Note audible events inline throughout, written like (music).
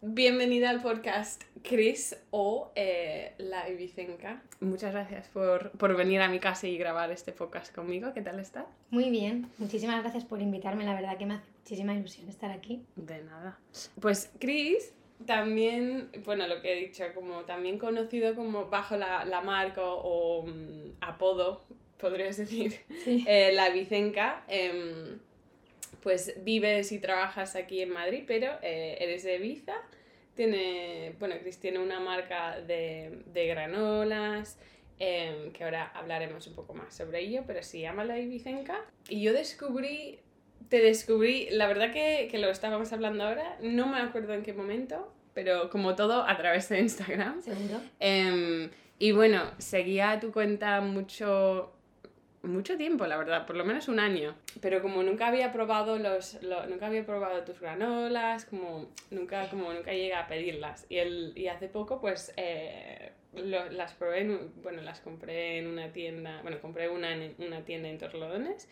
Bienvenida al podcast Chris o eh, La Ibicenca. Muchas gracias por, por, venir a mi casa y grabar este podcast conmigo. ¿Qué tal está? Muy bien, muchísimas gracias por invitarme. La verdad que me hace muchísima ilusión estar aquí. De nada. Pues Chris también, bueno, lo que he dicho, como también conocido como bajo la, la marca o, mm, apodo, podrías decir, eh, La Ibicenca. Em, pues vives y trabajas aquí en Madrid, pero eh, eres de Ibiza. Tiene, bueno, Cris tiene una marca de, de granolas, em, que ahora hablaremos un poco más sobre ello, pero se llama La Ibicenca. Y yo descubrí, te descubrí, la verdad que, que lo estábamos hablando ahora, no me acuerdo en qué momento, pero como todo a través de Instagram. ¿Seguro? Em, y bueno, seguía tu cuenta mucho mucho tiempo, la verdad, por lo menos un año. Pero como nunca había probado los, nunca había probado tus granolas, como nunca, como nunca llegué a pedirlas. Y, el, y hace poco, pues, eh, las probé, bueno, las compré en una tienda, bueno, compré una en una tienda en Torlodones.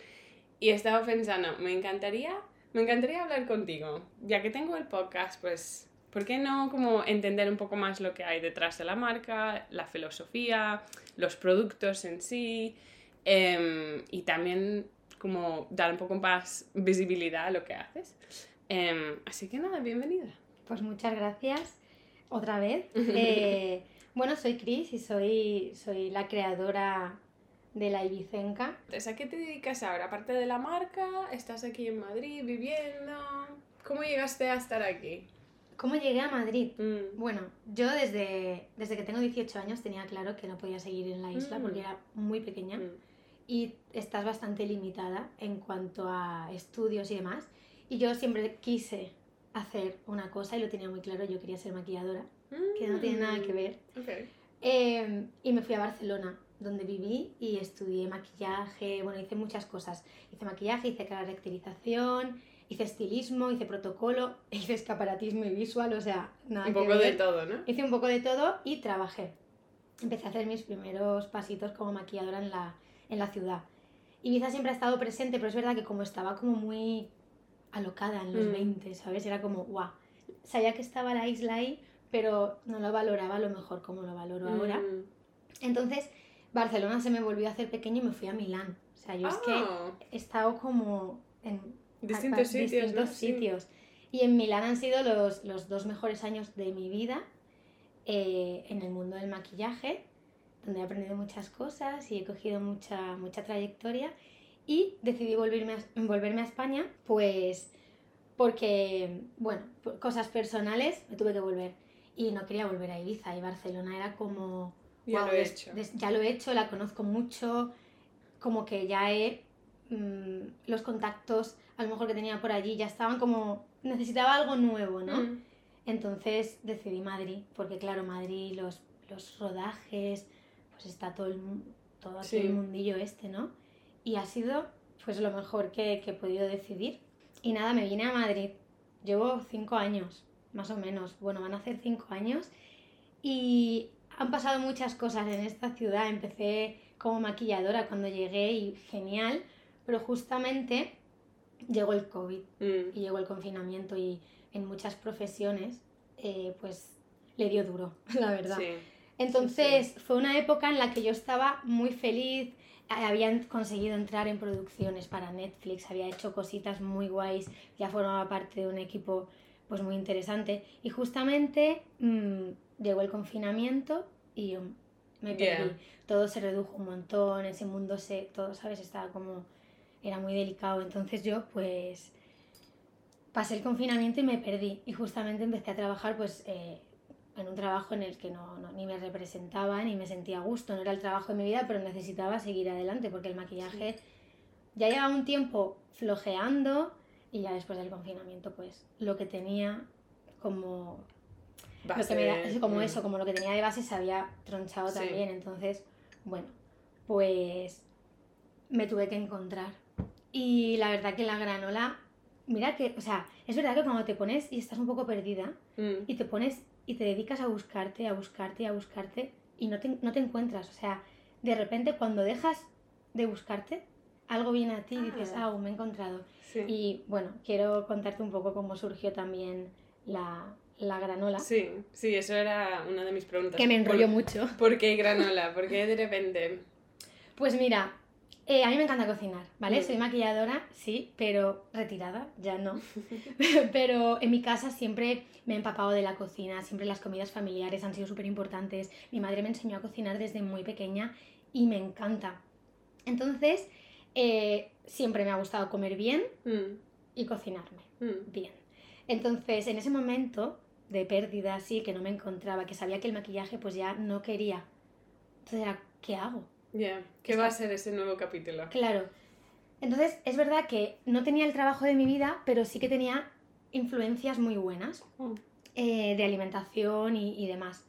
Y estaba pensando, me encantaría, me encantaría hablar contigo. Ya que tengo el podcast, pues, ¿por qué no como entender un poco más lo que hay detrás de la marca, la filosofía, los productos en sí? Em, y también como dar un poco más visibilidad a lo que haces. Em, así que nada, bienvenida. Pues muchas gracias otra vez. (laughs) Eh, bueno, soy Cris y soy, soy la creadora de la Ibicenca. ¿A qué te dedicas ahora? Aparte de la marca, ¿estás aquí en Madrid viviendo? ¿Cómo llegaste a estar aquí? ¿Cómo llegué a Madrid? Mm. Bueno, yo desde, desde que tengo 18 años tenía claro que no podía seguir en la isla porque mm. era muy pequeña. Mm y estás bastante limitada en cuanto a estudios y demás. Y yo siempre quise hacer una cosa y lo tenía muy claro, yo quería ser maquilladora, que no tiene nada que ver. Okay. Em, y me fui a Barcelona, donde viví y estudié maquillaje, bueno, hice muchas cosas. Hice maquillaje, hice caracterización, hice estilismo, hice protocolo, (laughs) hice escaparatismo y visual, o sea, nada Un poco de todo, ¿no? Hice un poco de todo y trabajé. Empecé a hacer mis primeros pasitos como maquilladora en la, en la ciudad. Ibiza siempre ha estado presente, pero es verdad que como estaba como muy alocada en los 20, mm. ¿sabes? Era como, guau, sabía que estaba la isla ahí, pero no lo valoraba a lo mejor como lo valoro ahora. Mm. Entonces, Barcelona se me volvió a hacer pequeño y me fui a Milán. O sea, yo es que ah. he estado como en distintos sitios. sitios. Y en Milán han sido los, los dos mejores años de mi vida eh, en el mundo del maquillaje donde he aprendido muchas cosas y he cogido mucha, mucha trayectoria y decidí volverme a, volverme a España, pues porque, bueno, por cosas personales me tuve que volver y no quería volver a Ibiza y Barcelona era como... Ya lo he hecho. ya lo he hecho, la conozco mucho, como que ya he... Mm, los contactos a lo mejor que tenía por allí ya estaban como... necesitaba algo nuevo, ¿no? Mm. Entonces decidí Madrid, porque claro, Madrid, los, los rodajes, pues está todo el, todo el mundillo este, ¿no? Y ha sido pues lo mejor que, que he podido decidir. Y nada, me vine a Madrid. Llevo cinco años, más o menos. Bueno, van a hacer cinco años. Y han pasado muchas cosas en esta ciudad. Empecé como maquilladora cuando llegué y genial, pero justamente llegó el COVID mm. y llegó el confinamiento y en muchas profesiones eh, pues le dio duro, (laughs) la verdad. Sí. Entonces fue una época en la que yo estaba muy feliz, habían conseguido entrar en producciones para Netflix, había hecho cositas muy guays, ya formaba parte de un equipo pues muy interesante. Y justamente mm, llegó el confinamiento y yo me perdí. Todo se redujo un montón, ese mundo se, todo, ¿sabes? Estaba como, era muy delicado, entonces yo pues pasé el confinamiento y me perdí. Y justamente empecé a trabajar pues eh, en un trabajo en el que no, ni me representaba ni me sentía a gusto, no era el trabajo de mi vida, pero necesitaba seguir adelante porque el maquillaje ya llevaba un tiempo flojeando y ya después del confinamiento pues lo que tenía como como eso, como lo que tenía de base se había tronchado también, entonces bueno, pues me tuve que encontrar. Y la verdad que la granola, mira que, o sea, es verdad que cuando te pones y estás un poco perdida mm. y te pones y te dedicas a buscarte, a buscarte, a buscarte y no te, no te encuentras. O sea, de repente cuando dejas de buscarte, algo viene a ti y dices, ah, me he encontrado. Y bueno, quiero contarte un poco cómo surgió también la, la granola. Sí, sí, eso era una de mis preguntas. Que me enrolló mucho. ¿Por qué granola? ¿Por qué de repente? Pues mira, eh, a mí me encanta cocinar, ¿vale? Mm. Soy maquilladora, sí, pero retirada, ya no. (laughs) pero en mi casa siempre me he empapado de la cocina, siempre las comidas familiares han sido súper importantes. Mi madre me enseñó a cocinar desde muy pequeña y me encanta. Entonces, eh, siempre me ha gustado comer bien mm. y cocinarme mm. bien. Entonces, en ese momento de pérdida, sí, que no me encontraba, que sabía que el maquillaje pues ya no quería. Entonces era, ¿qué hago? Ya, ¿qué va a ser ese nuevo capítulo? Claro. Entonces, es verdad que no tenía el trabajo de mi vida, pero sí que tenía influencias muy buenas mm. eh, de alimentación y, demás.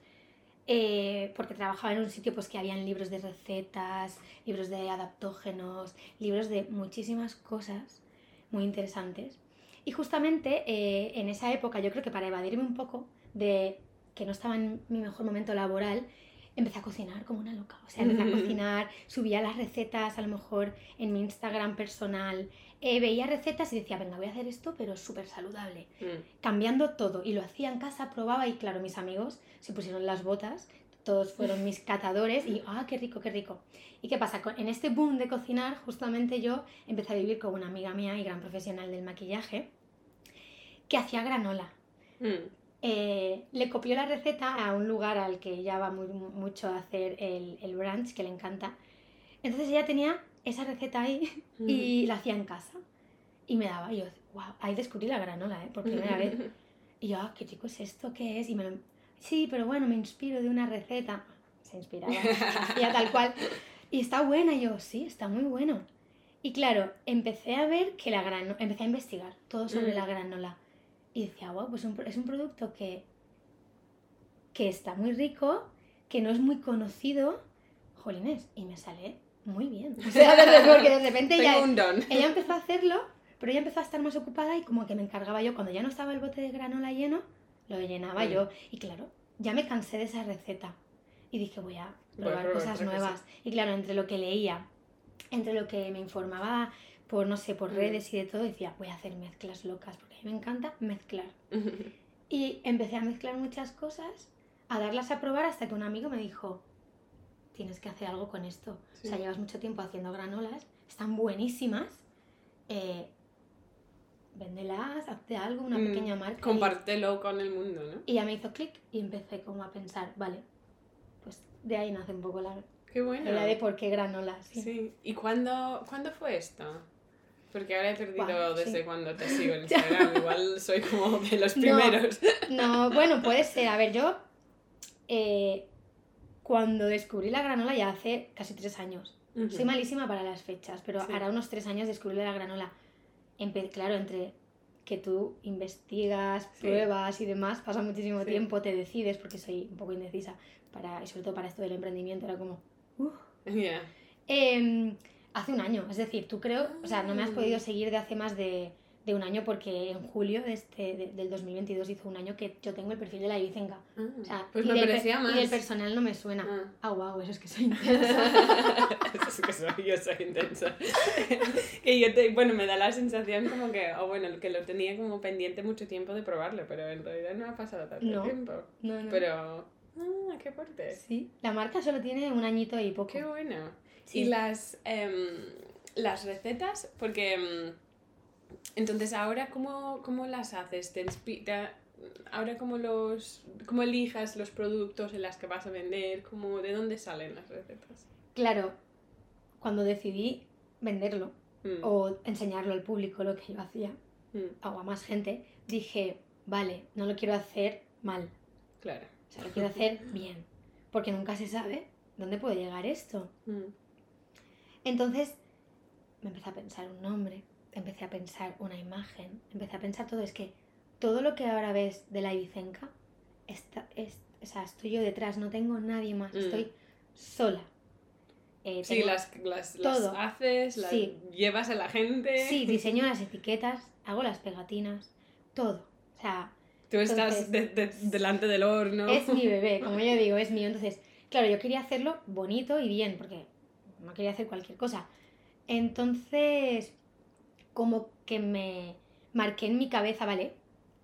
Eh, porque trabajaba en un sitio pues que habían libros de recetas, libros de adaptógenos, libros de muchísimas cosas muy interesantes. Y justamente eh, en esa época, yo creo que para evadirme un poco de que no estaba en mi mejor momento laboral, empecé a cocinar como una loca. O sea, empecé a cocinar, subía las recetas a lo mejor en mi Instagram personal, eh, veía recetas y decía, venga, voy a hacer esto, pero súper saludable. Mm. Cambiando todo. Y lo hacía en casa, probaba y claro, mis amigos se pusieron las botas, todos fueron mis (laughs) catadores y, ah, qué rico, qué rico. ¿Y qué pasa? En este boom de cocinar, justamente yo empecé a vivir con una amiga mía y gran profesional del maquillaje que hacía granola. Mm. Eh, le copió la receta a un lugar al que ella va muy, mucho a hacer el, el brunch, que le encanta. Entonces ella tenía esa receta ahí y mm. la hacía en casa. Y me daba, y yo, wow, ahí descubrí la granola, ¿eh? Por primera vez. (laughs) Y yo, ah, ¿qué chico es esto? ¿Qué es? Y me lo... Sí, pero bueno, me inspiro de una receta. Se inspiraba, ya tal cual. Y está buena, y yo, sí, está muy bueno. Y claro, empecé a ver que la granola, empecé a investigar todo sobre mm. la granola. Y decía, wow, pues es un producto que, que está muy rico, que no es muy conocido. Jolines, y me sale muy bien. O sea, (laughs) porque de repente ella, ella empezó a hacerlo, pero ella empezó a estar más ocupada y como que me encargaba yo. Cuando ya no estaba el bote de granola lleno, lo llenaba mm. yo. Y claro, ya me cansé de esa receta. Y dije, voy a probar, cosas nuevas. Y claro, entre lo que leía, entre lo que me informaba por, no sé, por mm. redes y de todo, decía, voy a hacer mezclas locas me encanta mezclar. (laughs) y empecé a mezclar muchas cosas, a darlas a probar hasta que un amigo me dijo, tienes que hacer algo con esto. O sea, llevas mucho tiempo haciendo granolas, están buenísimas. Eh, véndelas, hazte algo, una mm, pequeña marca. Compártelo con el mundo, ¿no? Y ya me hizo clic y empecé como a pensar, vale, pues de ahí nace un poco la, qué bueno. la de por qué granolas. Sí. ¿Y cuándo, cuándo fue esto? Porque ahora he perdido desde cuando te sigo en (laughs) Instagram. Igual soy como de los primeros. No, bueno, (laughs) puede ser. A ver, yo eh, cuando descubrí la granola ya hace casi tres años. Soy malísima para las fechas, pero hará unos tres años descubrí la granola. claro, entre que tú investigas, pruebas y demás, pasa muchísimo tiempo, te decides, porque soy un poco indecisa, para, y sobre todo para esto del emprendimiento, era como... Uh. (laughs) Hace un año, es decir, tú creo, o sea, no me has podido seguir de hace más de, de un año porque en julio de este, del 2022 hizo un año que yo tengo el perfil de la Ibicenca. Ah, o sea, pues me parecía más. Y el personal no me suena. Ah, ah wow, eso es que soy intensa. eso (laughs) es que soy, yo soy intensa. (laughs) y yo te, bueno, me da la sensación como que, o bueno, que lo tenía como pendiente mucho tiempo de probarlo, pero en realidad no ha pasado tanto tiempo. No, no. Pero, ah, qué fuerte. Sí, la marca solo tiene un añito y poco. Qué bueno. Y las, em, las recetas, porque em, entonces ahora cómo, cómo las haces, te, ahora cómo los cómo elijas los productos en las que vas a vender, cómo, de dónde salen las recetas. Claro, cuando decidí venderlo mm. o enseñarlo al público lo que yo hacía mm. o a más gente, dije, vale, no lo quiero hacer mal. Claro. O sea, lo quiero hacer bien, porque nunca se sabe dónde puede llegar esto. Mm. Entonces me empecé a pensar un nombre, empecé a pensar una imagen, empecé a pensar todo. Es que todo lo que ahora ves de la Ibicenca, está, es, o sea, estoy yo detrás, no tengo nadie más, mm. estoy sola. Eh, sí, las, las, haces, las llevas a la gente. Sí, (laughs) diseño las etiquetas, hago las pegatinas, todo. O sea, Tú estás delante del horno. Es mi bebé, como yo (laughs) digo, es mío. Entonces, claro, yo quería hacerlo bonito y bien, porque no quería hacer cualquier cosa. Entonces, como que me marqué en mi cabeza, ¿vale?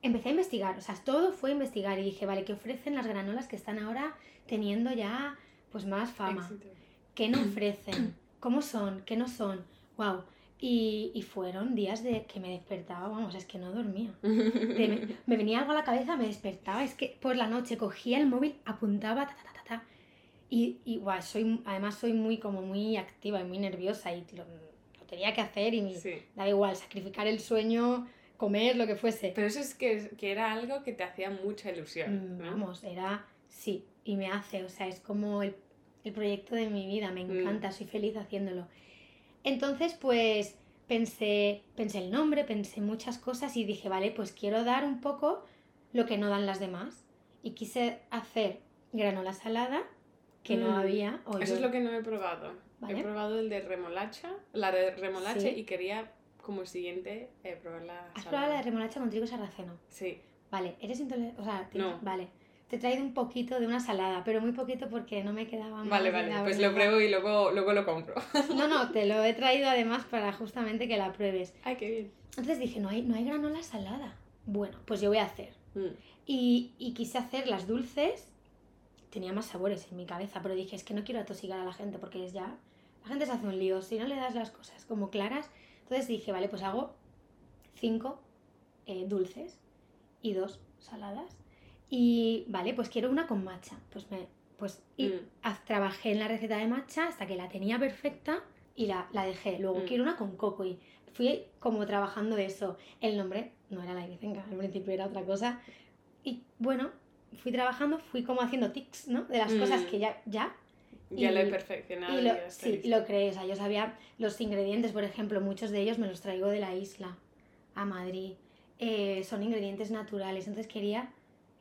empecé a investigar, o sea, todo fue investigar y dije, vale, ¿qué ofrecen las granolas que están ahora teniendo ya pues más fama? ¿Qué no ofrecen? ¿Cómo son? ¿Qué no son? ¡Wow! Y, y, fueron días de que me despertaba, vamos, es que no dormía. (laughs) me, me, venía algo a la cabeza, me despertaba, es que por la noche cogía el móvil, apuntaba, ta, ta, ta, ta, y, y wow, soy, además soy muy, como muy activa y muy nerviosa y lo, lo tenía que hacer y me da igual, sacrificar el sueño, comer, lo que fuese. Pero eso es que, que era algo que te hacía mucha ilusión. Mm, vamos, era, sí, y me hace, o sea, es como el, el proyecto de mi vida, me mm. encanta, soy feliz haciéndolo. Entonces, pues pensé, pensé el nombre, pensé muchas cosas y dije, vale, pues quiero dar un poco lo que no dan las demás. Y quise hacer granola salada, que no mm. había. Eso es lo que no he probado. He probado el de remolacha, la de remolacha y quería como siguiente eh, probar la ¿Has probado la de remolacha con trigo sarraceno? Sí. Vale, ¿eres intolerante? O sea, no. vale te he traído un poquito de una salada, pero muy poquito porque no me quedaba. Vale, vale, pues lo pruebo y luego, luego lo compro. (laughs) No, no, te lo he (laughs) traído además para justamente que la pruebes. Ay, qué bien. Entonces dije, no hay, no hay granola salada. Bueno, pues yo voy a hacer. Mm. Y, y quise hacer las dulces. Tenía más sabores en mi cabeza, pero dije, es que no quiero atosigar a la gente porque es ya... La gente se hace un lío si no le das las cosas como claras. Entonces dije, vale, pues hago cinco eh, dulces y dos saladas y vale, pues quiero una con matcha. Pues me pues y mm. trabajé en la receta de matcha hasta que la tenía perfecta y la, la dejé. Luego mm. quiero una con coco y fui como trabajando eso. El nombre no era la Iricenca, al principio era otra cosa. Y bueno, fui trabajando, fui como haciendo tics, ¿no? De las cosas mm. que ya, ya ya lo he perfeccionado. Y lo, sí, lo creé. O sea, yo sabía los ingredientes, por ejemplo, muchos de ellos me los traigo de la isla a Madrid. Eh, son ingredientes naturales. Entonces quería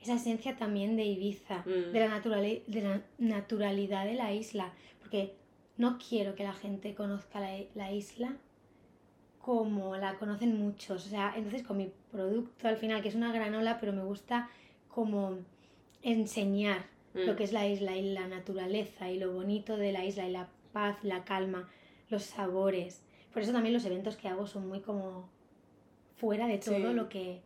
esa esencia también de Ibiza, mm. de, la de la naturalidad de la isla, porque no quiero que la gente conozca la, la, isla como la conocen muchos. O sea, entonces con mi producto al final, que es una granola, pero me gusta como enseñar lo mm. que es la isla y la naturaleza y lo bonito de la isla y la paz, la calma, los sabores. Por eso también los eventos que hago son muy como fuera de todo lo que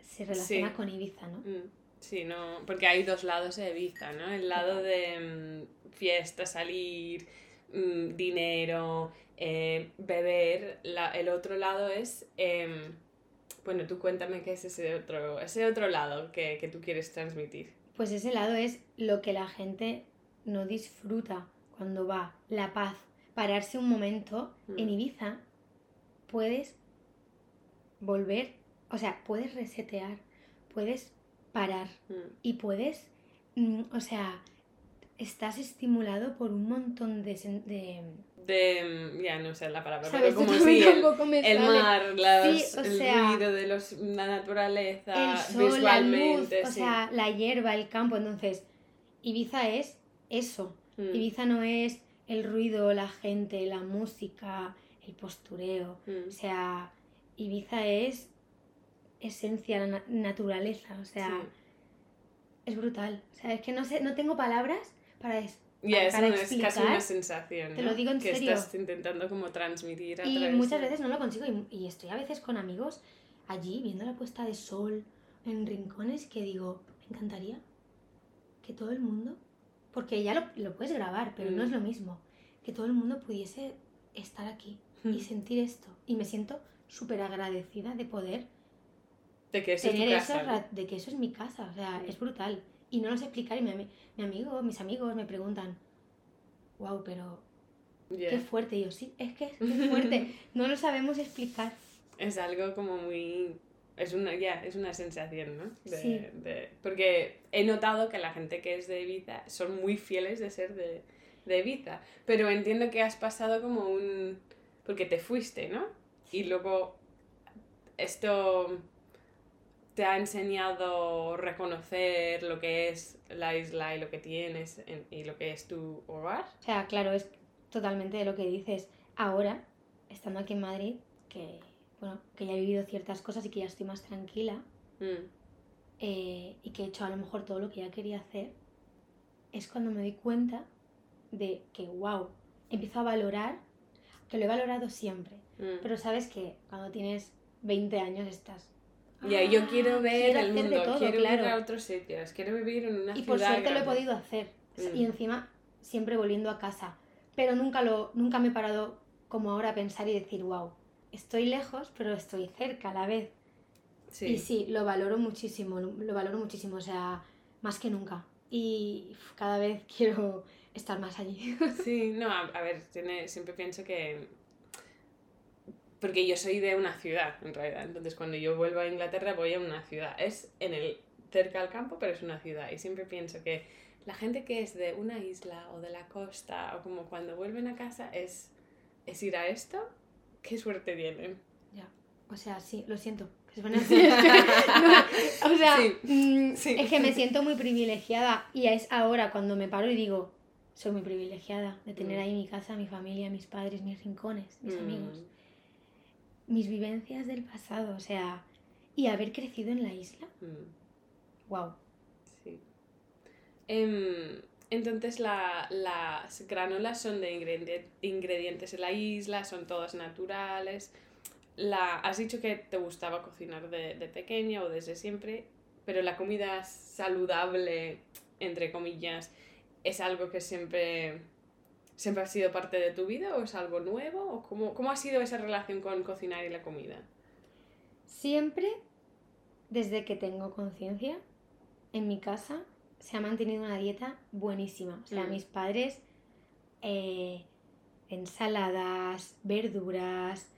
se relaciona con Ibiza, ¿no? Mm, sí, no, porque hay dos lados de Ibiza, ¿no? El lado de mm, fiesta, salir, dinero, eh, beber, el otro lado es... Em, bueno, tú cuéntame qué es ese otro, ese otro lado que, que tú quieres transmitir. Pues ese lado es lo que la gente no disfruta cuando va, la paz, pararse un momento en Ibiza, puedes volver o sea, puedes resetear, puedes parar mm. y puedes, mm, o sea, estás estimulado por un montón de... de... Mm, ya no sé la palabra, pero como si el, mar, las, el ruido de los, la naturaleza, el sol, visualmente, la luz, o sea, la hierba, el campo, entonces Ibiza es eso, Ibiza no es el ruido, la gente, la música, el postureo, o sea, Ibiza es esencia, la naturaleza, o sea, es brutal. O sea, es que no sé, no tengo palabras para eso. Ya, es, casi una sensación. Te lo digo en que estás intentando como transmitir a Y muchas veces no lo consigo y, estoy a veces con amigos allí viendo la puesta de sol en rincones que digo, me encantaría que todo el mundo, porque ya lo, lo puedes grabar, pero no es mm. lo mismo, que todo el mundo pudiese estar aquí y mm. sentir esto. Y me siento súper agradecida de poder de que eso es casa. de que eso es mi casa, o sea, es brutal. Y no lo sé explicar y mi, mi amigo, mis amigos me preguntan, wow, pero qué fuerte. Y yo, sí, es que es fuerte. (laughs) no lo sabemos explicar. Es algo como muy... Es una, ya, es una sensación, ¿no? sí. porque he notado que la gente que es de Ibiza son muy fieles de ser de, de Ibiza. Pero entiendo que has pasado como un... Porque te fuiste, ¿no? Y luego esto te ha enseñado reconocer lo que es la isla y lo que tienes y lo que es tu hogar? O sea, claro, es totalmente de lo que dices. Ahora, estando aquí en Madrid, que, bueno, que ya he vivido ciertas cosas y que ya estoy más tranquila mm. eh, y que he hecho a lo mejor todo lo que ya quería hacer, es cuando me doy cuenta de que, wow, empiezo a valorar, que lo he valorado siempre, mm. pero sabes que cuando tienes 20 años estás Ya, yo quiero ah, ver quiero el mundo, todo, quiero claro. ir a otros sitios, quiero vivir en una Y ciudad por suerte lo he podido hacer. Mm. Y encima, siempre volviendo a casa. Pero nunca, lo, nunca me he parado como ahora a pensar y decir, wow, estoy lejos, pero estoy cerca a la vez. Sí. Y sí, lo valoro muchísimo, lo valoro muchísimo, o sea, más que nunca. Y cada vez (laughs) quiero estar más allí. Sí, no, a, a ver, tiene, siempre pienso que... Porque yo soy de una ciudad, en realidad. Entonces, cuando yo vuelvo a Inglaterra, voy a una ciudad. Es en el cerca al campo, pero es una ciudad. Y siempre pienso que la gente que es de una isla o de la costa, o como cuando vuelven a casa, es, es ir a esto. Qué suerte tienen. ya, o sea, sí, lo siento. (laughs) es que (laughs) no, o sea, Sí, mm, sí. es que me siento muy privilegiada y es ahora cuando me paro y digo, soy muy privilegiada de tener Mm. ahí mi casa, mi familia, mis padres, mis rincones, mis Mm, amigos, mis vivencias del pasado, o sea, y haber crecido en la isla, mm. wow. Sí. Em, entonces la- las granolas son de ingredi- ingredientes de la isla, son todas naturales. La, has dicho que te gustaba cocinar de, de pequeña o desde siempre, pero la comida saludable, entre comillas, ¿es algo que siempre, siempre ha sido parte de tu vida o es algo nuevo? ¿O cómo, cómo ha sido esa relación con cocinar y la comida? Siempre, desde que tengo conciencia, en mi casa se ha mantenido una dieta buenísima. O sea, Mm. mis padres, eh, ensaladas, verduras.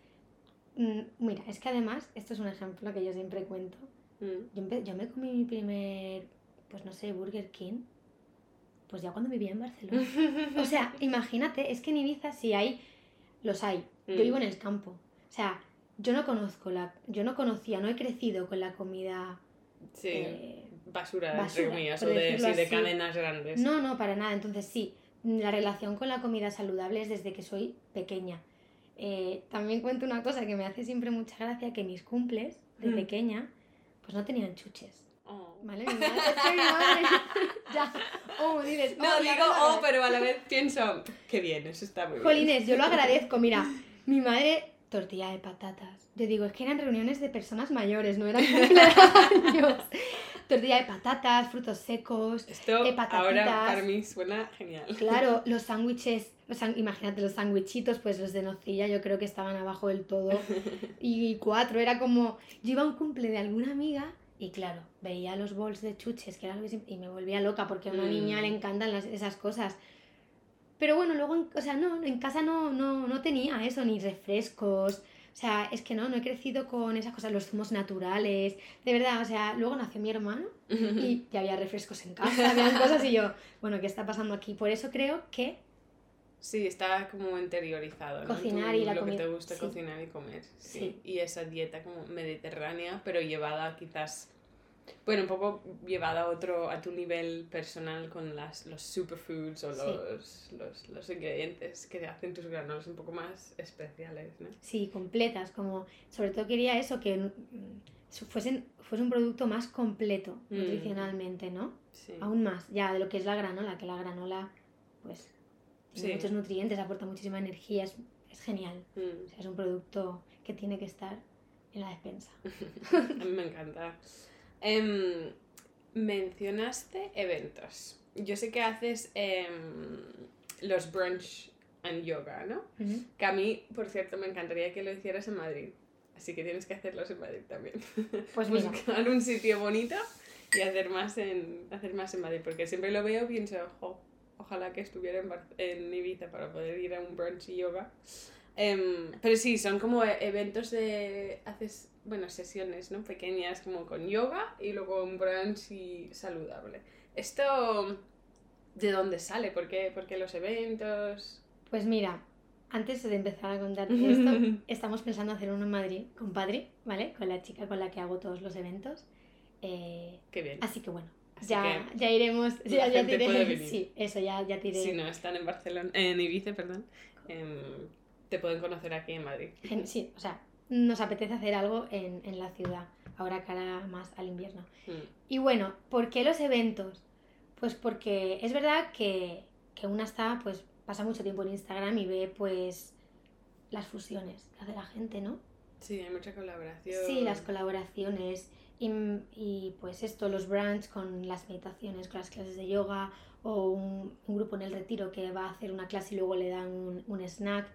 Mm, Mira, es que además, esto es un ejemplo que yo siempre cuento. Mm, Yo, yo me comí mi primer, pues no sé, Burger King, pues ya cuando vivía en Barcelona. (laughs) O sea, imagínate, es que en Ibiza sí hay, los hay. Yo Mm. vivo en el campo. O sea, yo no conozco la, yo no conocía, no he crecido con la comida. Sí, eh, basura, basura, entre comillas, o de, sí, cadenas grandes. no, no, para nada. Entonces sí, la relación con la comida saludable es desde que soy pequeña. Eh, también cuento una cosa que me hace siempre mucha gracia, que mis cumples de Mm. pequeña, pues no tenían chuches. Oh. ¿Vale? Mi madre, mi madre- (laughs) ya. Oh, dices, No, oh, digo, oh, pero a la vez pienso, qué bien, eso está muy bien. Jolines, yo lo agradezco. Mira, mi madre, tortilla de patatas. Yo digo, es que eran reuniones de personas mayores, no eran cumpleaños. (laughs) tortilla de patatas, frutos secos. Esto eh, ahora para mí suena genial. Claro, (laughs) los sándwiches, imagínate los sándwichitos, pues los de nocilla yo creo que estaban abajo del todo. Y cuatro, era como, yo iba a un cumple de alguna amiga y claro, veía los bols de chuches, que era algo que y me volvía loca porque a una Mm. niña le encantan las- esas cosas. Pero bueno, luego, en- o sea, no, en casa no, no, no tenía eso, ni refrescos. O sea, es que no, no he crecido con esas cosas, los zumos naturales. De verdad, o sea, luego nació mi hermano (laughs) y ya había refrescos en casa, habían cosas y yo, bueno, ¿qué está pasando aquí? Por eso creo que Sí, está como interiorizado, ¿no? Cocinar Tú- y la Lo que te gusta sí. cocinar y comer, sí. Sí. Y esa dieta como mediterránea, pero llevada quizás, bueno, un poco llevada a otro, a tu nivel personal con las, los superfoods o Sí. los, los, los ingredientes que te hacen tus granolas un poco más especiales, ¿no? sí, completas, como sobre todo quería eso, que mm, fuesen, fuese un producto más completo Mm. nutricionalmente, ¿no? Sí. Aún más, ya de lo que es la granola, que la granola, pues, Sí. muchos nutrientes, aporta muchísima energía, es, es genial. Mm. O sea, es un producto que tiene que estar en la despensa. (laughs) A mí me encanta. Em, mencionaste eventos. Yo sé que haces em, los brunch and yoga, ¿no? Que a mí, por cierto, me encantaría que lo hicieras en Madrid. Así que tienes que hacerlos en Madrid también. (laughs) Pues mira, Buscar un sitio bonito y hacer más en, hacer más en Madrid. Porque siempre lo veo y pienso, "Jo, ojalá que estuviera en, Bar- en Ibiza para poder ir a un brunch y yoga. Em, pero sí, son como e- eventos de... Haces, bueno, sesiones, ¿no? Pequeñas como con yoga y luego un brunch y saludable. Esto... ¿De dónde sale? ¿Por qué, por qué los eventos? pues mira, antes de empezar a contarte esto, (laughs) estamos pensando hacer uno en Madrid con Padri, ¿vale? Con la chica con la que hago todos los eventos. Eh, Qué bien. así que bueno, Así ya, ya iremos. Ya, ya gente te puede iré- venir. Sí, eso ya, ya te iré. Si no están en Barcelona, en Ibiza, perdón, em, te pueden conocer aquí en Madrid. Sí, o sea, nos apetece hacer algo en, en la ciudad, ahora cara más al invierno. Mm, Y bueno, ¿por qué los eventos? Pues porque es verdad que, que una está, pues pasa mucho tiempo en Instagram y ve pues las fusiones que hace la gente, ¿no? Sí, hay mucha colaboración. Sí, las colaboraciones y, pues esto, los brands con las meditaciones, con las clases de yoga o un, un, grupo en el retiro que va a hacer una clase y luego le dan un, un snack.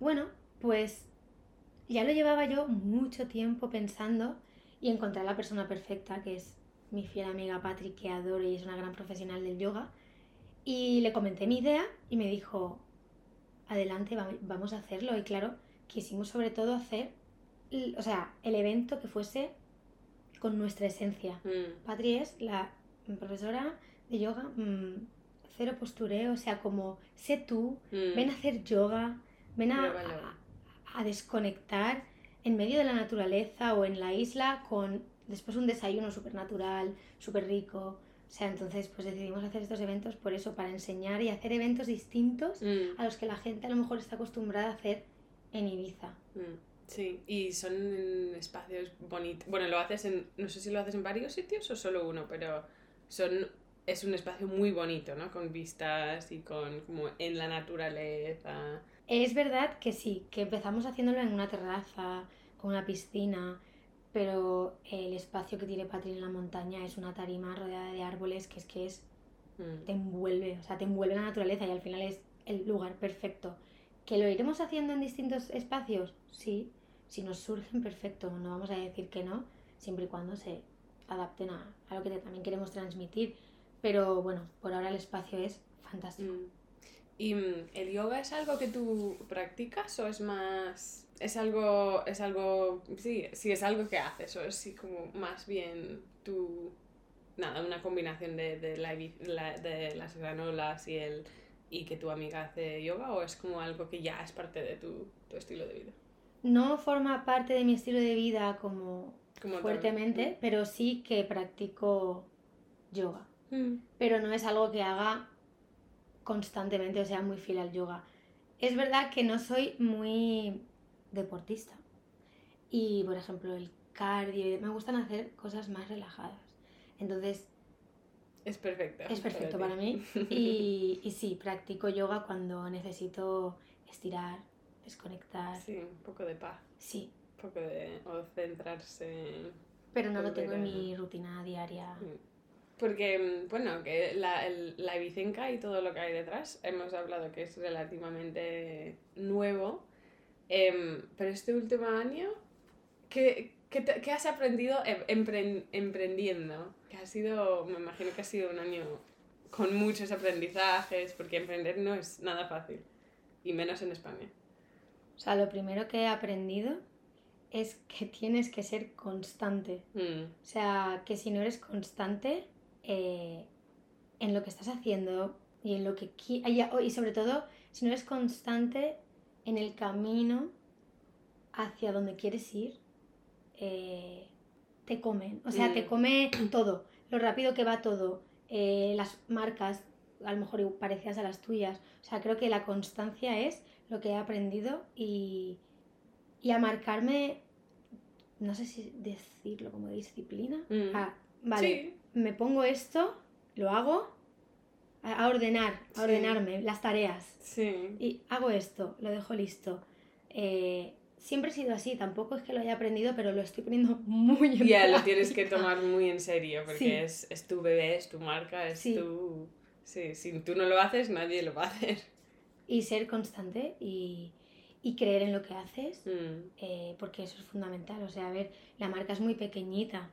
Bueno, pues ya lo llevaba yo mucho tiempo pensando y encontré a la persona perfecta, que es mi fiel amiga Patrick, que adoro y es una gran profesional del yoga. Y le comenté mi idea y me dijo, adelante, vamos a hacerlo. Y claro, quisimos sobre todo hacer, o sea, el evento que fuese con nuestra esencia. Mm. Patri es la profesora de yoga, mmm, cero postureo, o sea, como sé tú, mm. ven a hacer yoga, ven a, a, desconectar en medio de la naturaleza o en la isla con después un desayuno súper natural, súper rico. O sea, entonces pues decidimos hacer estos eventos por eso, para enseñar y hacer eventos distintos mm. a los que la gente a lo mejor está acostumbrada a hacer en Ibiza. Mm. Sí, y son espacios bonitos. Bueno, lo haces en, no sé si lo haces en varios sitios o solo uno, pero son es un espacio muy bonito, ¿no? Con vistas y con como en la naturaleza. Es verdad que sí, que empezamos haciéndolo en una terraza, con una piscina, pero el espacio que tiene Patri en la montaña es una tarima rodeada de árboles que es que es mm. te envuelve, o sea, te envuelve la naturaleza y al final es el lugar perfecto. ¿Que lo iremos haciendo en distintos espacios? Sí, si nos surgen, perfecto, no vamos a decir que no, siempre y cuando se adapten a, lo que también queremos transmitir. Pero bueno, por ahora el espacio es fantástico. Mm. ¿Y mm, el yoga es algo que tú practicas o es más es algo, es algo, sí, sí, es algo que haces, o es sí, como más bien tu, nada, una combinación de, de, la, de las granolas y, el, y que tu amiga hace yoga, o es como algo que ya es parte de tu, tu estilo de vida? No forma parte de mi estilo de vida como, fuertemente, mm. pero sí que practico yoga. Mm. Pero no es algo que haga constantemente, o sea, muy fiel al yoga. Es verdad que no soy muy deportista. Y, por ejemplo, el cardio, me gustan hacer cosas más relajadas. Entonces... Es perfecto. Es perfecto para, mí. Y, (laughs) y, sí, practico yoga cuando necesito estirar, desconectar. Sí, un poco de paz. Sí. Un poco de... o centrarse. Pero no lo tengo en mi rutina diaria. Mm. Porque, mm, bueno, que la, el, la Ibicenca y todo lo que hay detrás, hemos hablado que es relativamente nuevo, Em, pero este último año, ¿qué, qué, has aprendido em, emprendiendo? Que ha sido, me imagino que ha sido un año con muchos aprendizajes, porque emprender no es nada fácil, y menos en España. O sea, lo primero que he aprendido es que (laughs) tienes que ser constante. Mm. O sea, que si no eres constante eh, en lo que estás haciendo y en lo que y sobre todo si no eres constante en el camino hacia donde quieres ir, eh, te comen. O sea, te mm. come todo, lo rápido que va todo, eh, las marcas, a lo mejor parecidas a las tuyas. O sea, creo que la constancia es lo que he aprendido y, y a marcarme, no sé si decirlo como disciplina. Mm. Ah, vale, me pongo esto, lo hago a ordenar, a ordenarme las tareas. Sí. Y hago esto, lo dejo listo. Eh, siempre he sido así, tampoco es que lo haya aprendido, pero lo estoy poniendo (laughs) muy en Ya, lo tienes que tomar muy en serio, porque es, es, tu bebé, es tu marca, es tu... Sí, si tú no lo haces, nadie lo va a hacer. Y ser constante y, y creer en lo que haces, mm. eh, porque eso es fundamental. O sea, a ver, la marca es muy pequeñita,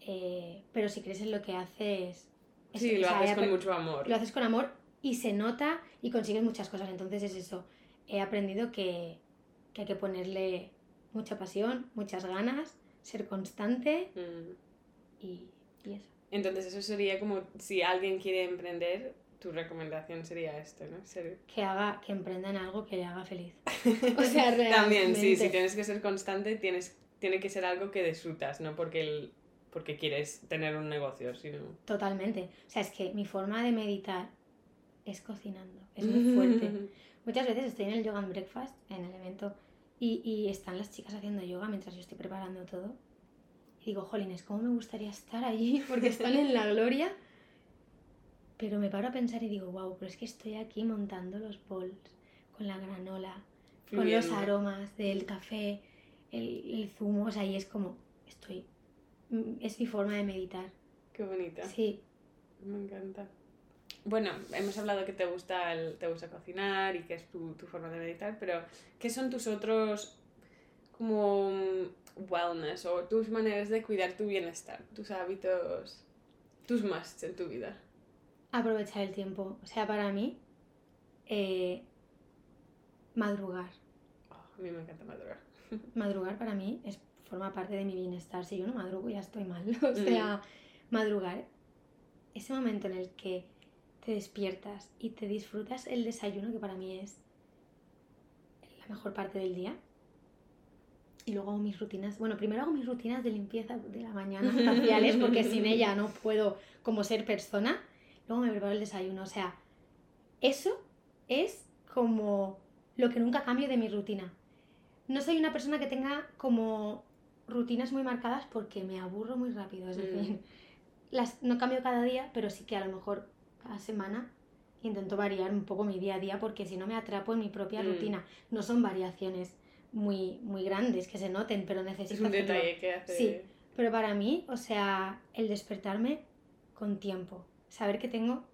eh, pero si crees en lo que haces, Sí, lo haces con mucho amor. Lo haces con amor y se nota y consigues muchas cosas. Entonces es eso. He aprendido que, hay que ponerle mucha pasión, muchas ganas, ser constante mm. y, eso. Entonces eso sería como si alguien quiere emprender, tu recomendación sería esto, ¿no? Que haga, que emprenda en algo que le haga feliz. (laughs) O sea, realmente. También, sí, si tienes que ser constante, tienes, tiene que ser algo que disfrutas, ¿no? Porque el, porque quieres tener un negocio, sino... Totalmente. O sea, es que mi forma de meditar es cocinando, es muy fuerte. (laughs) Muchas veces estoy en el yoga and breakfast, en el evento, y, y están las chicas haciendo yoga mientras yo estoy preparando todo. Y digo, jolines, ¿cómo me gustaría estar allí? (laughs) Porque están en la gloria. Pero me paro a pensar y digo, wow, pero es que estoy aquí montando los bols con la granola, con los aromas del café, el, el zumo, o sea, y es como, estoy, mm, es mi forma de meditar. Qué bonita. Sí. Me encanta. Bueno, hemos hablado que te gusta, el, te gusta cocinar y que es tu, tu forma de meditar, pero ¿qué son tus otros como mm, wellness o tus maneras de cuidar tu bienestar, tus hábitos, tus musts en tu vida? Aprovechar el tiempo. O sea, para mí, eh, madrugar. Oh, a mí me encanta madrugar. (laughs) Madrugar para mí es, forma parte de mi bienestar. Si yo no madrugo ya estoy mal. (laughs) O sea, madrugar, ese momento en el que te despiertas y te disfrutas el desayuno, que para mí es la mejor parte del día. Y luego hago mis rutinas. Bueno, primero hago mis rutinas de limpieza de la mañana faciales, porque sin (laughs) ella no puedo como ser persona. Luego me preparo el desayuno. O sea, eso es como lo que nunca cambio de mi rutina. No soy una persona que tenga como rutinas muy marcadas porque me aburro muy rápido. Es Mm. decir, las, no cambio cada día, pero sí que a lo mejor cada semana intento variar un poco mi día a día porque si no me atrapo en mi propia Mm. rutina. No son variaciones muy, muy grandes que se noten, pero Es necesito un hacerlo. detalle que hace... Sí. Pero para mí, o sea, el despertarme con tiempo, saber que tengo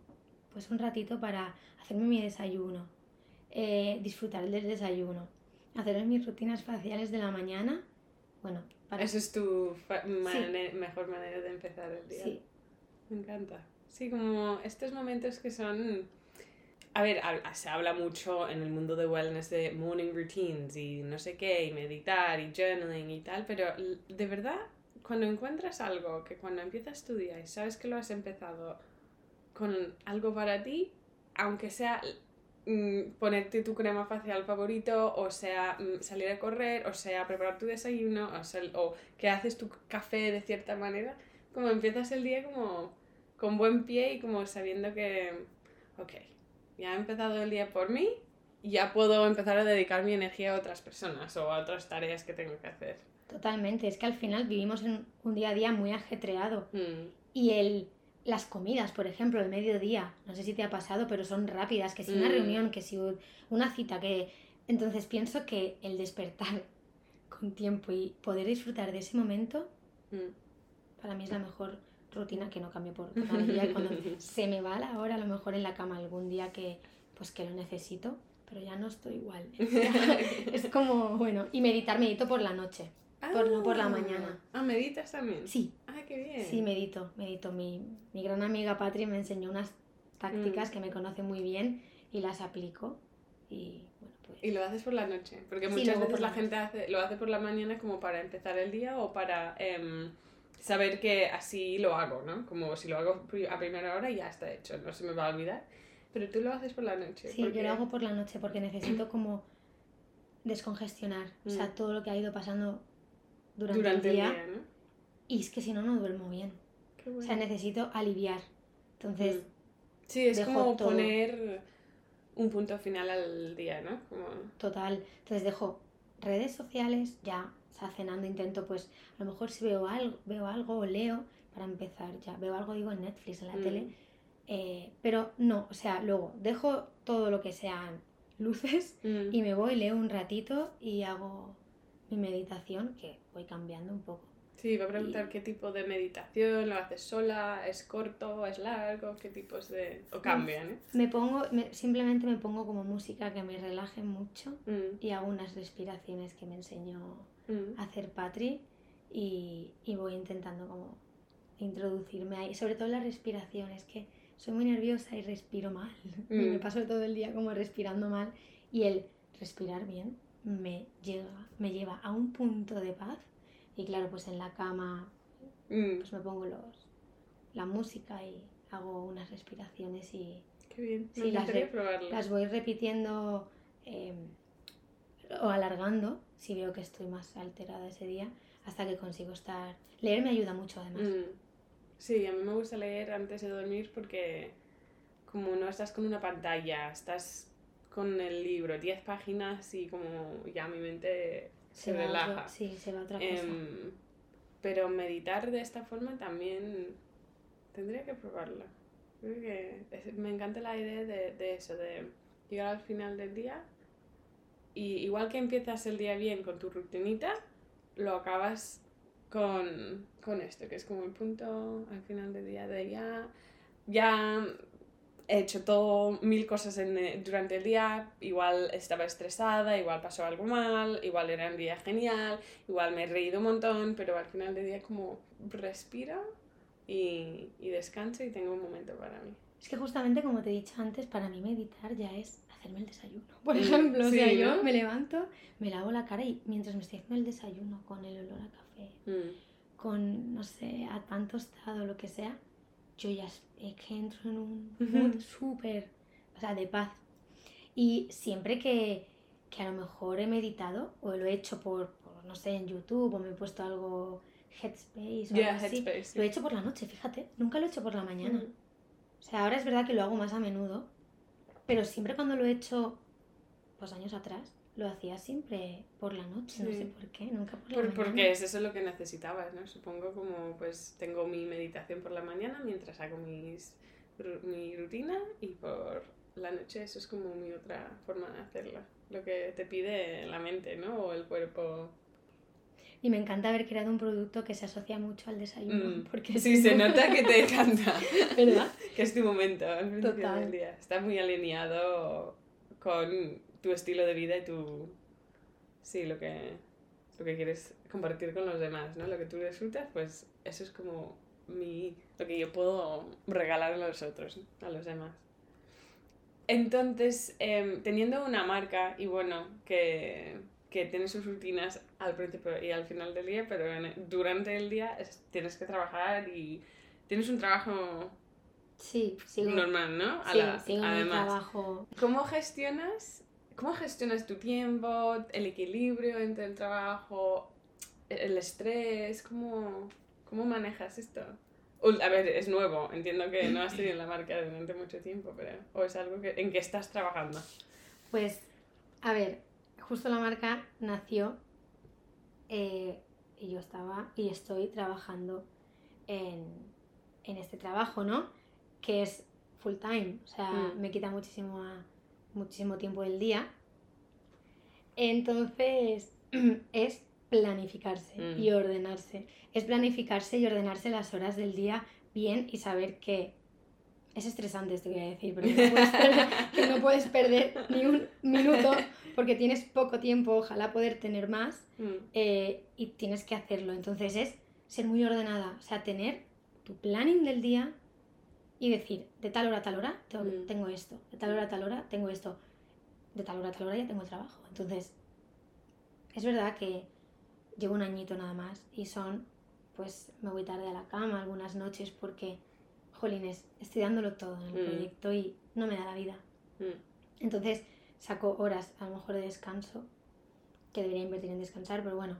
pues un ratito para hacerme mi desayuno, eh, disfrutar del desayuno, hacer mis rutinas faciales de la mañana, bueno, para... Eso es tu fa- mejor manera de empezar el día. Sí, Me encanta. Sí, como estos momentos que son... A ver, se habla mucho en el mundo de wellness de morning routines y no sé qué, y meditar y journaling y tal, pero de verdad, cuando encuentras algo que cuando empiezas tu día y sabes que lo has empezado con algo para ti, aunque sea mm, ponerte tu crema facial favorito, o sea mm, salir a correr, o sea preparar tu desayuno, o, o que haces tu café de cierta manera, como empiezas el día como con buen pie y como sabiendo que, ok, ya he empezado el día por mí, y ya puedo empezar a dedicar mi energía a otras personas o a otras tareas que tengo que hacer. totalmente. Es que al final vivimos en un día a día muy ajetreado Mm, y el... Las comidas, por ejemplo, el mediodía, no sé si te ha pasado, pero son rápidas, que si una Mm. reunión, que si un- una cita, que... Entonces pienso que el despertar (laughs) con tiempo y poder disfrutar de ese momento mm. para mí es la mejor rutina que no cambio por el día. Cuando (laughs) se me va la hora, a lo mejor en la cama algún día que pues que lo necesito, pero ya no estoy igual. (laughs) es como, bueno, y meditar, medito por la noche. Por- no por la Ah. mañana. Ah, meditas también. Sí, Ah, qué bien. sí, medito, medito. Mi, mi gran amiga Patri me enseñó unas tácticas Mm. que me conoce muy bien y las aplico. Y bueno, pues... Y lo haces por la noche, porque Sí, muchas luego veces la la gente hace, lo hace por la mañana como para empezar el día o para em, saber que así lo hago, ¿no? Como si lo hago a primera hora ya está hecho, no se me va a olvidar. Pero tú lo haces por la noche. Sí, porque- yo lo hago por la noche porque necesito como descongestionar, o sea, Mm. todo lo que ha ido pasando durante, durante el día. ¿no? Y es que si no, no duermo bien. Qué O bueno. sea, necesito aliviar. Entonces, Mm. Sí, es como todo. poner un punto final al día, ¿no? Como... total. Entonces dejo redes sociales, ya, o sea, cenando intento, pues, a lo mejor si veo algo, veo algo o leo, para empezar ya, veo algo, digo, en Netflix, en la Mm. tele, eh, pero no, o sea, luego dejo todo lo que sean luces Mm. y me voy, leo un ratito y hago mi meditación, que voy cambiando un poco. Sí, va a preguntar qué tipo de meditación, lo haces sola, es corto, es largo, qué tipos de... o cambian, ¿eh? Me pongo, me- simplemente me pongo como música que me relaje mucho Mm, y hago unas respiraciones que me enseñó mm. a hacer Patri y, y voy intentando como introducirme ahí, sobre todo las respiraciones, que soy muy nerviosa y respiro mal. (laughs) Y Mm. me paso todo el día como respirando mal y el respirar bien me llega, me lleva a un punto de paz y claro, pues en la cama Mm, pues me pongo los la música y hago unas respiraciones y Qué bien, Sí, las las voy repitiendo eh, o alargando si veo que estoy más alterada ese día hasta que consigo estar. Leer me ayuda mucho además. Mm. Sí, a mí me gusta leer antes de dormir porque como no estás con una pantalla, estás con el libro, 10 páginas y como ya mi mente se, va a otro- relaja. sí se va a otra cosa Em, pero meditar de esta forma también tendría que probarlo. Creo que es- me encanta la idea de, de eso, de llegar al final del día y igual que empiezas el día bien con tu rutinita, lo acabas con, con esto, que es como el punto al final del día de ya, ya he hecho todo mil cosas en, eh, durante el día, igual estaba estresada, igual pasó algo mal, igual era un día genial, igual me he reído un montón, pero al final del día como respiro y, y descanso y tengo un momento para mí. Es que justamente como te he dicho antes, para mí meditar ya es hacerme el desayuno. Por ejemplo, o sea, yo me levanto, me lavo la cara y mientras me estoy haciendo el desayuno con el olor a café, mm. con, no sé, a pan tostado, lo que sea, yo ya es que entro en un mood súper, o sea, de paz. Y siempre que, que, a lo mejor he meditado o lo he hecho por, por, no sé, en YouTube o me he puesto algo Headspace o algo así, lo he hecho por la noche, fíjate, nunca lo he hecho por la mañana. O sea, ahora es verdad que lo hago más a menudo, pero siempre cuando lo he hecho, pues años atrás, lo hacía siempre por la noche, no sé por qué, nunca por la mañana. Porque es eso lo que necesitabas, ¿no? Supongo como pues tengo mi meditación por la mañana mientras hago mis, mi rutina y por la noche eso es como mi otra forma de hacerla. Lo que te pide la mente, ¿no? O el cuerpo. Y me encanta haber creado un producto que se asocia mucho al desayuno. Mm. (laughs) Porque sí, se nota que te encanta. (laughs) ¿Verdad? que es tu momento al principio del día. Está muy alineado con tu estilo de vida y tu... Sí, lo que, lo que quieres compartir con los demás, ¿no? Lo que tú disfrutas, pues eso es como mi, lo que yo puedo regalar a los otros, a los demás. Entonces, em, teniendo una marca y bueno, que, que tiene sus rutinas al principio y al final del día, pero durante el día tienes que trabajar y tienes un trabajo sí, normal, ¿no? sí, además, trabajo. ¿Cómo gestionas ¿Cómo gestionas tu tiempo, el equilibrio entre el trabajo, el estrés? ¿Cómo, cómo manejas esto? A ver, es nuevo, entiendo que no has tenido la marca durante mucho tiempo, pero ¿o es algo que, en que estás trabajando? Pues, a ver, justo la marca nació eh, y yo estaba y estoy trabajando en, en, este trabajo, ¿no? Que es full time, o sea, mm. me quita muchísimo a muchísimo tiempo del día. Entonces, (clears throat) es planificarse mm. y ordenarse. Es planificarse y ordenarse las horas del día bien y saber que es estresante esto que voy a decir, pero no puedes (laughs) perder, que no puedes perder ni un minuto porque tienes poco tiempo, ojalá poder tener más mm. eh, y tienes que hacerlo. Entonces es ser muy ordenada, o sea, tener tu planning del día y decir, de tal hora a tal hora mm. tengo, esto, de tal hora a tal hora tengo esto, de tal hora a tal hora ya tengo el trabajo. Entonces, es verdad que llevo un añito nada más y son, pues me voy tarde a la cama algunas noches porque, jolines, estoy dándolo todo en el mm. proyecto y no me da la vida. Mm. Entonces, saco horas a lo mejor de descanso, que debería invertir en descansar, pero bueno,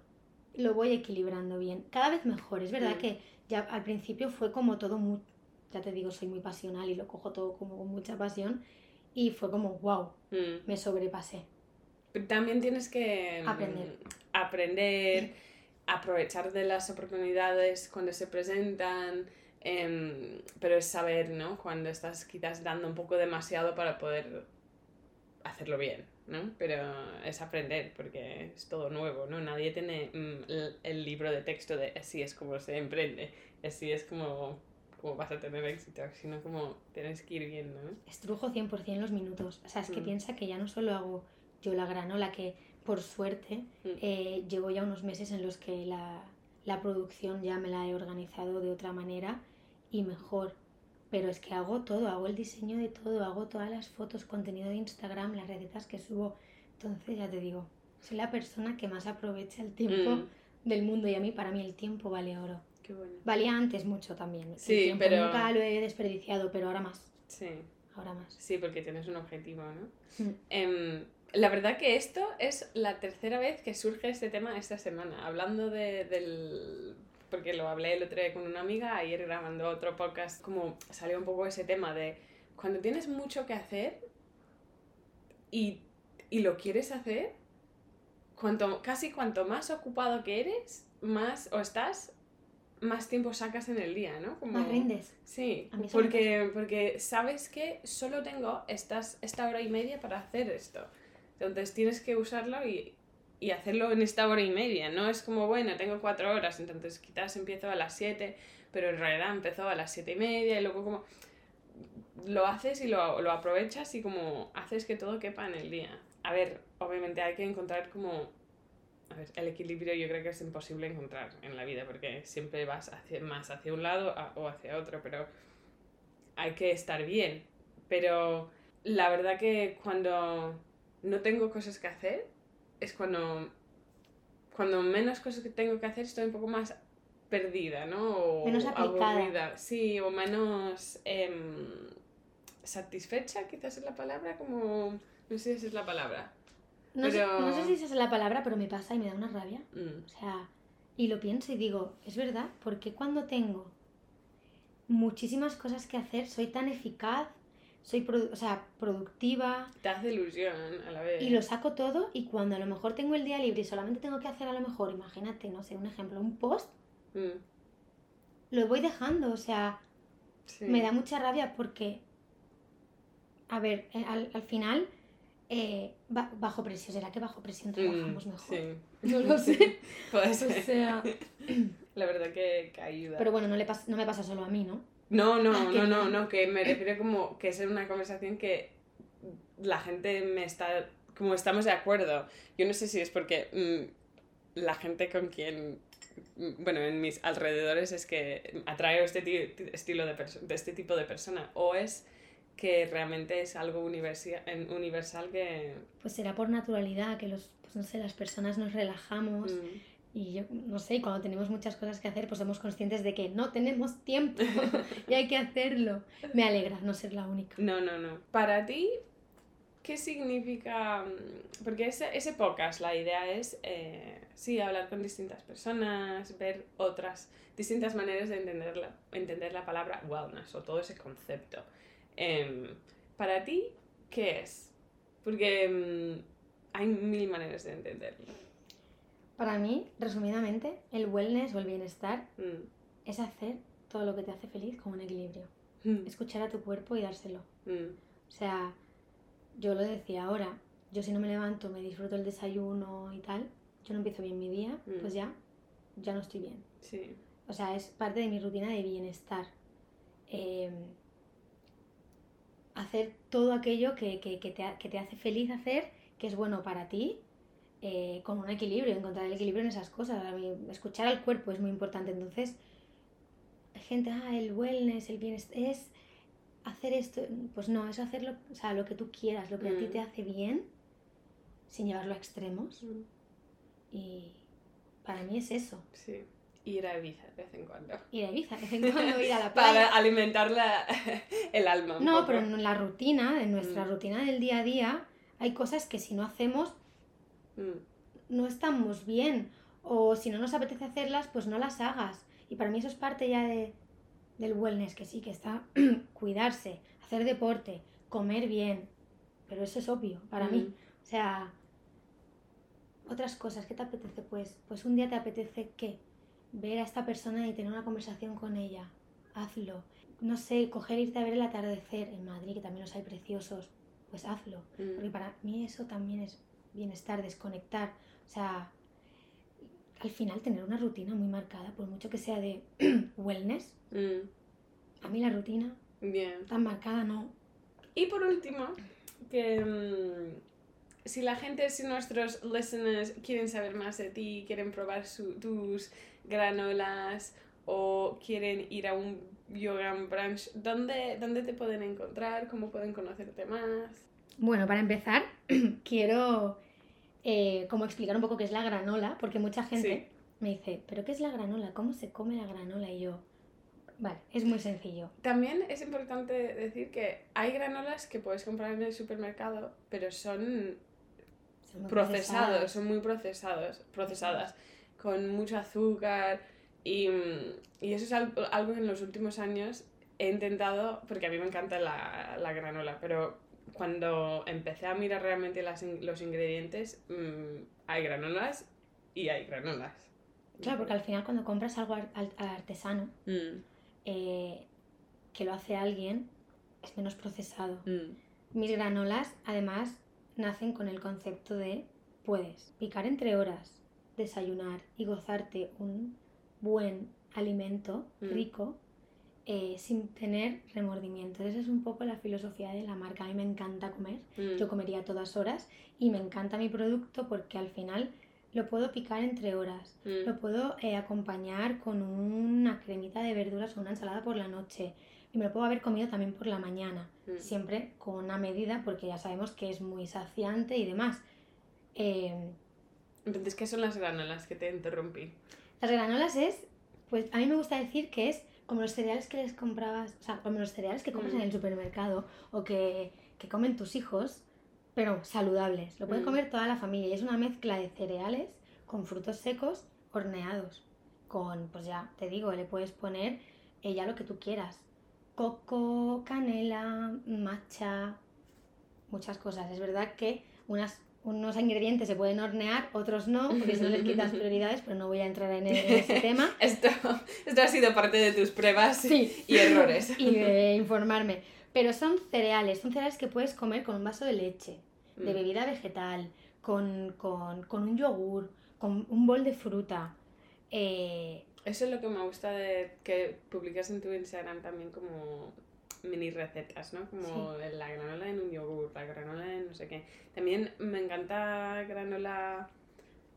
lo voy equilibrando bien. Cada vez mejor. Es verdad que ya al principio fue como todo muy ya te digo, soy muy pasional y lo cojo todo como con mucha pasión. Y fue como, wow, mm. me sobrepasé. también tienes que mm, aprender. aprender, aprovechar de las oportunidades cuando se presentan, em, pero es saber, ¿no? Cuando estás quizás dando un poco demasiado para poder hacerlo bien, ¿no? Pero es aprender porque es todo nuevo, ¿no? Nadie tiene mm, el, el libro de texto de así es como se emprende, así es como como vas a tener éxito, sino como tienes que ir viendo. ¿no? Estrujo 100% los minutos. O sea, es que mm. piensa que ya no solo hago yo la granola, que por suerte mm. eh, llevo ya unos meses en los que la, la producción ya me la he organizado de otra manera y mejor. Pero es que hago todo, hago el diseño de todo, hago todas las fotos, contenido de Instagram, las recetas que subo. Entonces, ya te digo, soy la persona que más aprovecha el tiempo mm. del mundo y a mí, para mí, el tiempo vale oro. Valía antes mucho también. Sí, pero... Nunca lo he desperdiciado, pero ahora más. Sí. Ahora más. Sí, porque tienes un objetivo, ¿no? Mm. Em, la verdad que esto es la tercera vez que surge este tema esta semana. Hablando de, del... Porque lo hablé el otro día con una amiga, ayer grabando otro podcast, como salió un poco ese tema de cuando tienes mucho que hacer y, y lo quieres hacer, cuanto, casi cuanto más ocupado que eres, más o estás, más tiempo sacas en el día, ¿no? Como, más rindes. Sí, porque, porque sabes que solo tengo estas, esta hora y media para hacer esto. Entonces tienes que usarlo y, y hacerlo en esta hora y media. No es como, bueno, tengo cuatro horas, entonces quizás empiezo a las siete, pero en realidad empezó a las siete y media y luego como lo haces y lo, lo aprovechas y como haces que todo quepa en el día. A ver, obviamente hay que encontrar como a ver, el equilibrio yo creo que es imposible encontrar en la vida porque siempre vas hacia, más hacia un lado o hacia otro, pero hay que estar bien. Pero la verdad que cuando no tengo cosas que hacer es cuando, cuando menos cosas que tengo que hacer estoy un poco más perdida, ¿no? O menos aplicada. aburrida. Sí, o menos em, satisfecha, quizás es la palabra, como... No sé si es la palabra. No, sé, no sé si esa es la palabra, pero me pasa y me da una rabia. Mm, O sea, y lo pienso y digo, es verdad, porque cuando tengo muchísimas cosas que hacer soy tan eficaz, soy produ- o sea, productiva te hace ilusión a la vez. y lo saco todo y cuando a lo mejor tengo el día libre y solamente tengo que hacer a lo mejor, imagínate, no sé, un ejemplo, un post, Mm, lo voy dejando, o sea, sí. me da mucha rabia porque, a ver, eh, al, al final, eh, ba- bajo presión, ¿será que bajo presión Mm, trabajamos mejor? Sí. (laughs) No lo sé. (laughs) O sea, (clears throat) La verdad que, que ayuda. pero bueno, no, le no me pasa solo a mí, ¿no? No, no, Ah, no, no, bien. no, que me refiero como que es una conversación que la gente me está, como estamos de acuerdo. Yo no sé si es porque mm, la gente con quien, mm, bueno, en mis alrededores es que atraigo este ti- estilo de, de este tipo de persona o es que realmente es algo universal que... Pues será por naturalidad que los, pues no sé, las personas nos relajamos mm, y yo, no sé, y cuando tenemos muchas cosas que hacer, pues somos conscientes de que no tenemos tiempo (laughs) y hay que hacerlo. Me alegra no ser la única. No, no, no. Para ti, ¿qué significa? Porque ese, ese podcast, la idea es, eh, sí, hablar con distintas personas, ver otras, distintas maneras de entender la, entender la palabra wellness o todo ese concepto. Em, para ti, ¿qué es? Porque mm, hay mil maneras de entenderlo. Para mí, resumidamente, el wellness o el bienestar Mm, es hacer todo lo que te hace feliz con un equilibrio. mm, Escuchar a tu cuerpo y dárselo. mm, O sea, yo lo decía ahora, yo si no me levanto, me disfruto el desayuno y tal, yo no empiezo bien mi día, Mm. pues ya, ya no estoy bien. sí. O sea, es parte de mi rutina de bienestar. Eh, hacer todo aquello que, que- que te, que te hace feliz hacer, que es bueno para ti, eh, con un equilibrio, encontrar el equilibrio en esas cosas. A mí, escuchar al cuerpo es muy importante. Entonces, gente, ah, el wellness, el bienestar, es hacer esto. Pues no, es hacer lo, o sea, lo que tú quieras, lo que a ti Mm. te hace bien, sin llevarlo a extremos. Mm, Y para mí es eso. sí. Ir a Ibiza de vez en cuando. Ir a Ibiza, de vez en cuando (laughs) ir a la playa. Para alimentar la- el alma. un No, poco. pero en la rutina, en nuestra Mm. rutina del día a día, hay cosas que si no hacemos Mm, no estamos bien. O si no nos apetece hacerlas, pues no las hagas. Y para mí eso es parte ya de, del wellness, que sí, que está (clears throat) cuidarse, hacer deporte, comer bien. Pero eso es obvio para mí. mm, O sea, otras cosas, ¿qué te apetece? Pues, pues un día te apetece qué? Ver a esta persona y tener una conversación con ella. Hazlo. No sé, coger e irte a ver el atardecer en Madrid, que también los hay preciosos. Pues hazlo. mm. Porque para mí eso también es bienestar, desconectar. O sea, al final tener una rutina muy marcada, por mucho que sea de (clears throat) wellness, Mm, a mí la rutina Bien. tan marcada no. Y por último, que mm, si la gente, si nuestros listeners quieren saber más de ti, quieren probar su- tus granolas o quieren ir a un yoga brunch, ¿dónde, ¿dónde te pueden encontrar? ¿Cómo pueden conocerte más? Bueno, para empezar, (clears throat) quiero eh, como explicar un poco qué es la granola, porque mucha gente me dice, ¿pero qué es la granola? ¿Cómo se come la granola? Y yo, vale, es muy sencillo. También es importante decir que hay granolas que puedes comprar en el supermercado, pero son Son procesados, son muy procesados, procesadas, con mucho azúcar y, y eso es algo, algo que en los últimos años he intentado, porque a mí me encanta la, la granola, pero cuando empecé a mirar realmente las los ingredientes, mm, hay granolas y hay granolas. Claro, porque al final cuando compras algo ar- al- artesano, Mm, eh, que lo hace alguien, es menos procesado. mm, Mis granolas, además, nacen con el concepto de puedes picar entre horas, desayunar y gozarte un buen alimento Mm. rico eh, sin tener remordimiento. Esa es un poco la filosofía de la marca. A mí me encanta comer, Mm. yo comería a todas horas y me encanta mi producto porque al final lo puedo picar entre horas, Mm. lo puedo eh, acompañar con una cremita de verduras o una ensalada por la noche y me lo puedo haber comido también por la mañana, Mm. siempre con una medida porque ya sabemos que es muy saciante y demás. Eh, Entonces, ¿qué son las granolas que te interrumpí? Las granolas es, pues a mí me gusta decir que es como los cereales que les comprabas, o sea, como los cereales que compras Mm. en el supermercado o que, que comen tus hijos, pero saludables. Lo puede Mm. comer toda la familia y es una mezcla de cereales con frutos secos horneados. Con, pues ya te digo, le puedes poner eh, ya lo que tú quieras. Coco, canela, matcha, muchas cosas. Es verdad que unas, unos ingredientes se pueden hornear, otros no, porque si no les quitas (laughs) prioridades, pero no voy a entrar en, en ese (laughs) tema. Esto, esto ha sido parte de tus pruebas Sí. y errores. y de informarme. Pero son cereales, son cereales que puedes comer con un vaso de leche, de Mm. bebida vegetal, con, con, con un yogur, con un bol de fruta. Eh, Eso es lo que me gusta de que publicas en tu Instagram también como mini recetas, ¿no? Como la granola en un yogur, la granola en no sé qué. También me encanta granola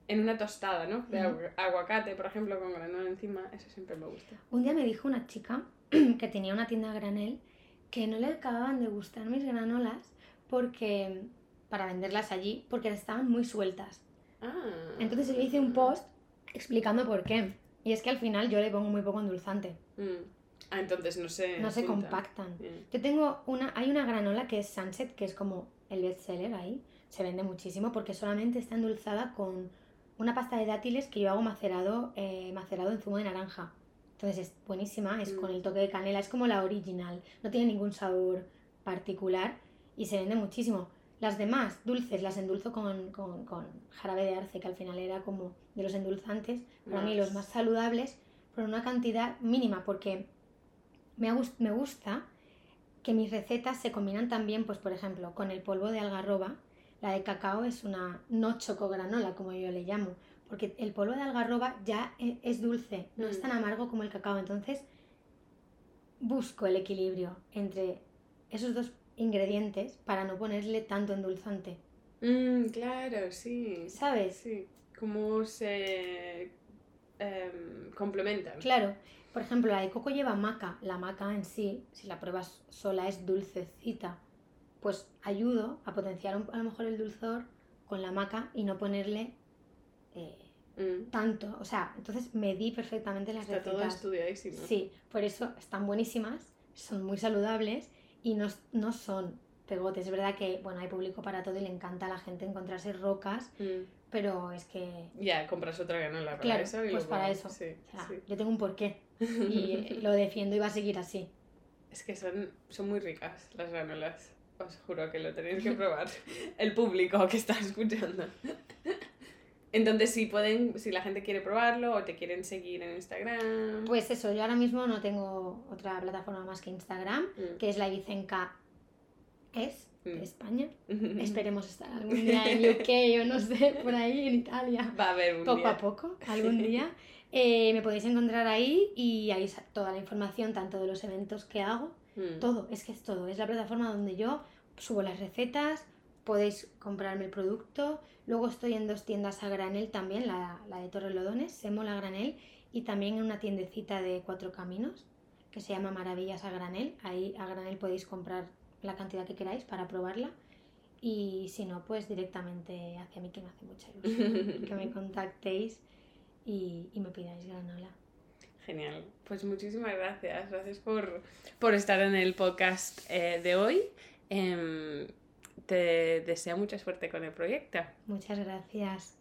en una tostada, ¿no? De agu- aguacate, por ejemplo, con granola encima. Eso siempre me gusta. un día me dijo una chica (clears throat) que tenía una tienda a granel que no le acababan de gustar mis granolas porque para venderlas allí porque estaban muy sueltas. Ah. Entonces yo hice un post explicando por qué. Y es que al final yo le pongo muy poco endulzante. Mm. Ah, entonces no se No se juntan. compactan. Yo tengo una, hay una granola que es Sunset, que es como el bestseller ahí. Se vende muchísimo porque solamente está endulzada con una pasta de dátiles que yo hago macerado, eh, macerado en zumo de naranja. Entonces es buenísima, es con Mm. el toque de canela, es como la original. No tiene ningún sabor particular y se vende muchísimo. Las demás, dulces, las endulzo con, con, con jarabe de arce, que al final era como de los endulzantes, para mí los más saludables, pero una cantidad mínima, porque me, me gusta que mis recetas se combinan también, pues por ejemplo, con el polvo de algarroba. La de cacao es una no chocogranola, como yo le llamo, porque el polvo de algarroba ya e- es dulce, no es Mm. tan amargo como el cacao. Entonces, busco el equilibrio entre esos dos ingredientes para no ponerle tanto endulzante. Mm, claro, sí. ¿Sabes? Sí. Cómo se em, complementan. Claro, por ejemplo, la de coco lleva maca. La maca en sí, si la pruebas sola, es dulcecita. Pues ayudo a potenciar un- a lo mejor el dulzor con la maca y no ponerle eh, Mm. tanto. O sea, entonces medí perfectamente las Está todo recetas. estudiadísimo. Sí, por eso están buenísimas, son muy saludables y no, no son pegotes. Es verdad que, bueno, hay público para todo y le encanta a la gente encontrarse rocas, Mm. pero es que Ya, compras otra granola para Claro, eso. Y pues para eso. Sí, o sea, sí. yo tengo un porqué (laughs) y lo defiendo y va a seguir así. Es que son, son muy ricas las granolas. Os juro que lo tenéis que probar. (laughs) El público que está escuchando. Entonces, si pueden, si la gente quiere probarlo o te quieren seguir en Instagram. Pues eso, yo ahora mismo no tengo otra plataforma más que Instagram, Mm. que es la Ibicenca es de Mm. España. (laughs) Esperemos estar algún día en UK o no sé, por ahí en Italia. Va a haber un Poco día. a poco, algún día. Eh, me podéis encontrar ahí y ahí toda la información, tanto de los eventos que hago, Mm. todo, es que es todo. Es la plataforma donde yo subo las recetas, podéis comprarme el producto. Luego estoy en dos tiendas a granel también, la, la de Torrelodones, Semola Granel, y también en una tiendecita de Cuatro Caminos, que se llama Maravillas a Granel. Ahí a granel podéis comprar la cantidad que queráis para probarla. Y si no, pues directamente hacia mí, que me hace mucha ilusión (laughs) que me contactéis y, y me pidáis granola. Genial. Pues muchísimas gracias. Gracias por, por estar en el podcast eh, de hoy. Em, te deseo mucha suerte con el proyecto. Muchas gracias.